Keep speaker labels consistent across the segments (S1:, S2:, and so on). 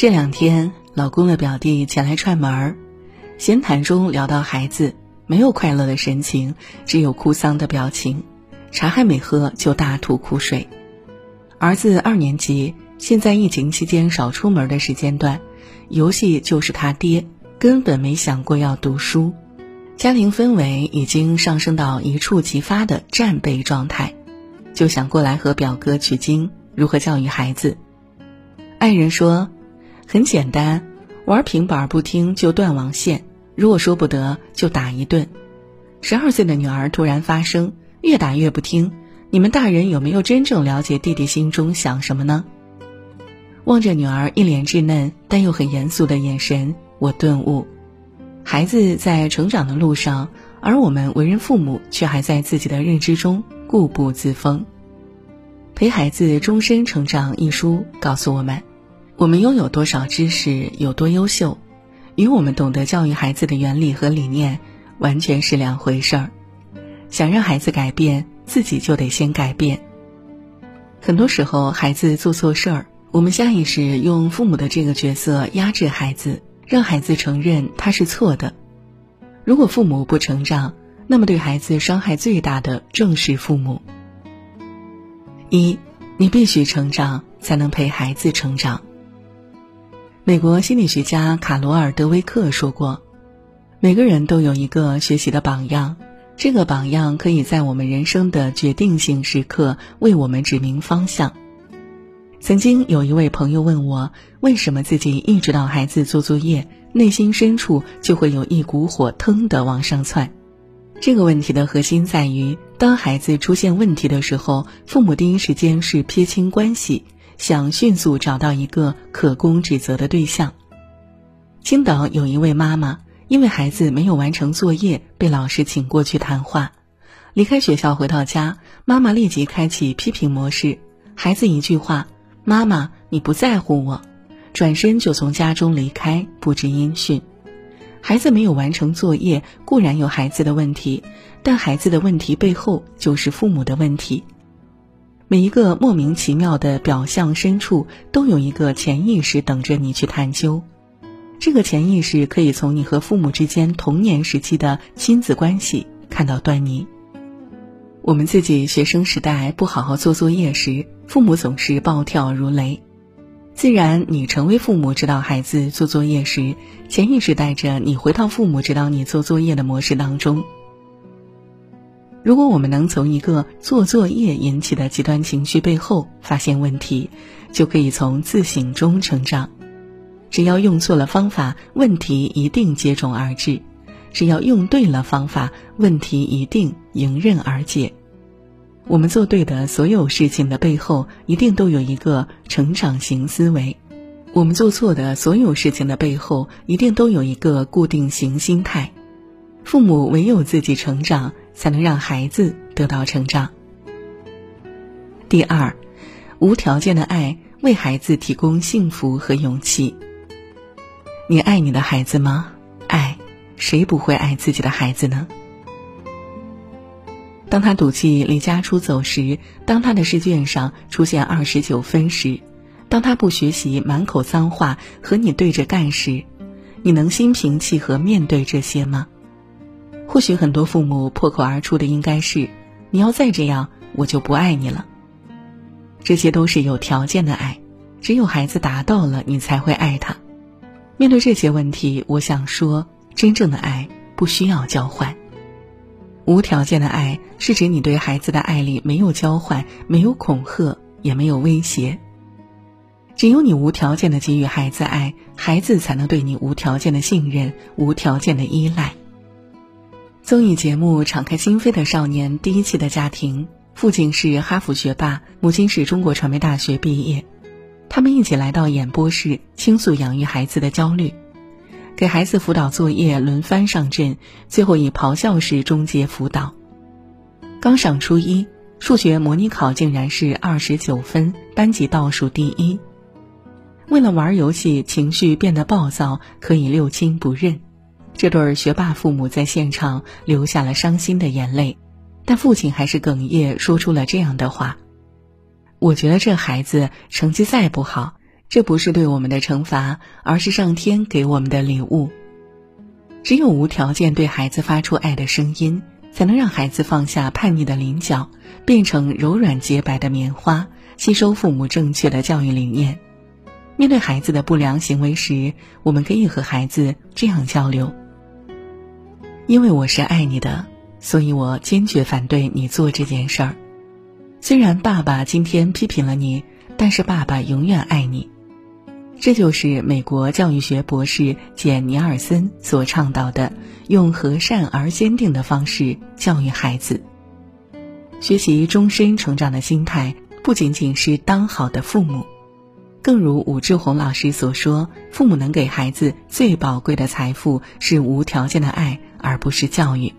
S1: 这两天，老公的表弟前来串门儿，闲谈中聊到孩子，没有快乐的神情，只有哭丧的表情，茶还没喝就大吐苦水。儿子二年级，现在疫情期间少出门的时间段，游戏就是他爹，根本没想过要读书，家庭氛围已经上升到一触即发的战备状态，就想过来和表哥取经，如何教育孩子。爱人说。很简单，玩平板不听就断网线，如果说不得就打一顿。十二岁的女儿突然发声，越打越不听。你们大人有没有真正了解弟弟心中想什么呢？望着女儿一脸稚嫩但又很严肃的眼神，我顿悟：孩子在成长的路上，而我们为人父母却还在自己的认知中固步自封。《陪孩子终身成长》一书告诉我们。我们拥有多少知识，有多优秀，与我们懂得教育孩子的原理和理念完全是两回事儿。想让孩子改变，自己就得先改变。很多时候，孩子做错事儿，我们下意识用父母的这个角色压制孩子，让孩子承认他是错的。如果父母不成长，那么对孩子伤害最大的正是父母。一，你必须成长，才能陪孩子成长。美国心理学家卡罗尔·德威克说过：“每个人都有一个学习的榜样，这个榜样可以在我们人生的决定性时刻为我们指明方向。”曾经有一位朋友问我：“为什么自己一指导孩子做作业，内心深处就会有一股火腾的往上窜？”这个问题的核心在于，当孩子出现问题的时候，父母第一时间是撇清关系。想迅速找到一个可供指责的对象。青岛有一位妈妈，因为孩子没有完成作业，被老师请过去谈话。离开学校回到家，妈妈立即开启批评模式。孩子一句话：“妈妈，你不在乎我。”转身就从家中离开，不知音讯。孩子没有完成作业，固然有孩子的问题，但孩子的问题背后就是父母的问题。每一个莫名其妙的表象深处，都有一个潜意识等着你去探究。这个潜意识可以从你和父母之间童年时期的亲子关系看到端倪。我们自己学生时代不好好做作业时，父母总是暴跳如雷。自然，你成为父母指导孩子做作业时，潜意识带着你回到父母指导你做作业的模式当中。如果我们能从一个做作业引起的极端情绪背后发现问题，就可以从自省中成长。只要用错了方法，问题一定接踵而至；只要用对了方法，问题一定迎刃而解。我们做对的所有事情的背后，一定都有一个成长型思维；我们做错的所有事情的背后，一定都有一个固定型心态。父母唯有自己成长。才能让孩子得到成长。第二，无条件的爱为孩子提供幸福和勇气。你爱你的孩子吗？爱，谁不会爱自己的孩子呢？当他赌气离家出走时，当他的试卷上出现二十九分时，当他不学习满口脏话和你对着干时，你能心平气和面对这些吗？或许很多父母破口而出的应该是：“你要再这样，我就不爱你了。”这些都是有条件的爱，只有孩子达到了，你才会爱他。面对这些问题，我想说，真正的爱不需要交换。无条件的爱是指你对孩子的爱里没有交换，没有恐吓，也没有威胁。只有你无条件的给予孩子爱，孩子才能对你无条件的信任，无条件的依赖。综艺节目《敞开心扉的少年》第一期的家庭，父亲是哈佛学霸，母亲是中国传媒大学毕业，他们一起来到演播室倾诉养育孩子的焦虑，给孩子辅导作业轮番上阵，最后以咆哮式终结辅导。刚上初一，数学模拟考竟然是二十九分，班级倒数第一。为了玩游戏，情绪变得暴躁，可以六亲不认。这对学霸父母在现场流下了伤心的眼泪，但父亲还是哽咽说出了这样的话：“我觉得这孩子成绩再不好，这不是对我们的惩罚，而是上天给我们的礼物。只有无条件对孩子发出爱的声音，才能让孩子放下叛逆的棱角，变成柔软洁白的棉花，吸收父母正确的教育理念。面对孩子的不良行为时，我们可以和孩子这样交流：“因为我是爱你的，所以我坚决反对你做这件事儿。虽然爸爸今天批评了你，但是爸爸永远爱你。”这就是美国教育学博士简·尼尔森所倡导的，用和善而坚定的方式教育孩子。学习终身成长的心态，不仅仅是当好的父母，更如武志红老师所说，父母能给孩子最宝贵的财富是无条件的爱，而不是教育。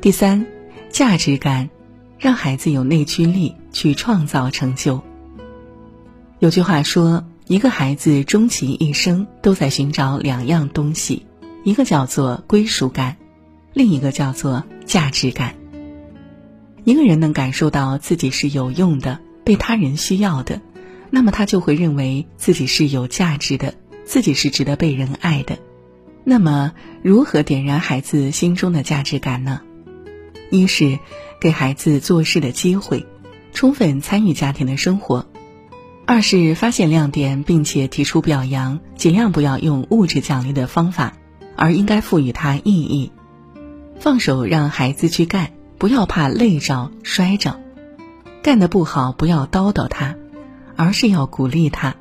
S1: 第三，价值感，让孩子有内驱力去创造成就。有句话说。一个孩子终其一生都在寻找两样东西，一个叫做归属感，另一个叫做价值感。一个人能感受到自己是有用的、被他人需要的，那么他就会认为自己是有价值的，自己是值得被人爱的。那么，如何点燃孩子心中的价值感呢？一是给孩子做事的机会，充分参与家庭的生活。二是发现亮点，并且提出表扬，尽量不要用物质奖励的方法，而应该赋予它意义。放手让孩子去干，不要怕累着摔着，干得不好不要叨叨他，而是要鼓励他，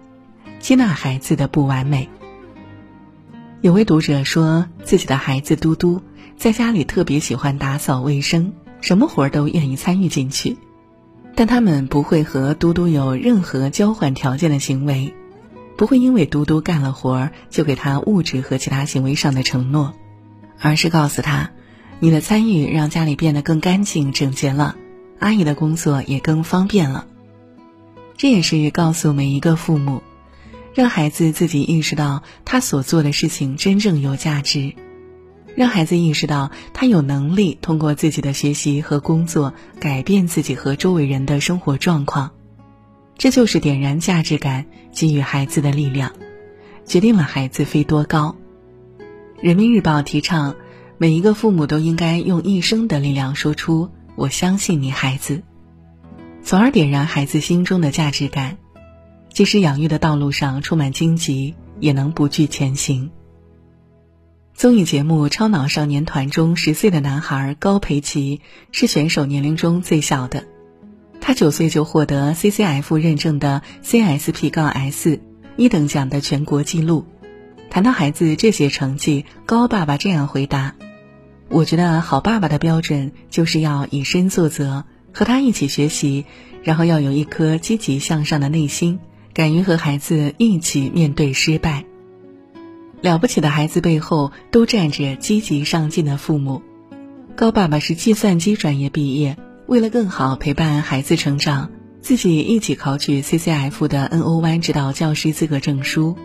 S1: 接纳孩子的不完美。有位读者说自己的孩子嘟嘟在家里特别喜欢打扫卫生，什么活儿都愿意参与进去。但他们不会和嘟嘟有任何交换条件的行为，不会因为嘟嘟干了活儿就给他物质和其他行为上的承诺，而是告诉他，你的参与让家里变得更干净整洁了，阿姨的工作也更方便了。这也是告诉每一个父母，让孩子自己意识到他所做的事情真正有价值。让孩子意识到，他有能力通过自己的学习和工作改变自己和周围人的生活状况，这就是点燃价值感给予孩子的力量，决定了孩子飞多高。人民日报提倡，每一个父母都应该用一生的力量说出“我相信你，孩子”，从而点燃孩子心中的价值感，即使养育的道路上充满荆棘，也能不惧前行。综艺节目《超脑少年团》中，十岁的男孩高培奇是选手年龄中最小的。他九岁就获得 CCF 认证的 CSP 杠 S 一等奖的全国纪录。谈到孩子这些成绩，高爸爸这样回答：“我觉得好爸爸的标准就是要以身作则，和他一起学习，然后要有一颗积极向上的内心，敢于和孩子一起面对失败。”了不起的孩子背后都站着积极上进的父母。高爸爸是计算机专业毕业，为了更好陪伴孩子成长，自己一起考取 CCF 的 NO1 指导教师资格证书。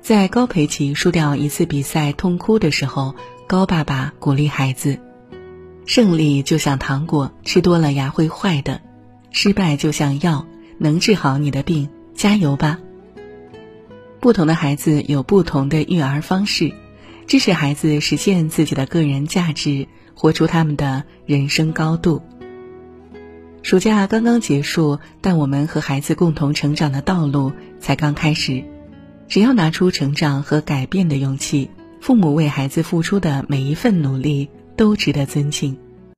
S1: 在高培奇输掉一次比赛痛哭的时候，高爸爸鼓励孩子：“胜利就像糖果，吃多了牙会坏的；失败就像药，能治好你的病，加油吧。”不同的孩子有不同的育儿方式，支持孩子实现自己的个人价值，活出他们的人生高度。暑假刚刚结束，但我们和孩子共同成长的道路才刚开始。只要拿出成长和改变的勇气，父母为孩子付出的每一份努力都值得尊敬。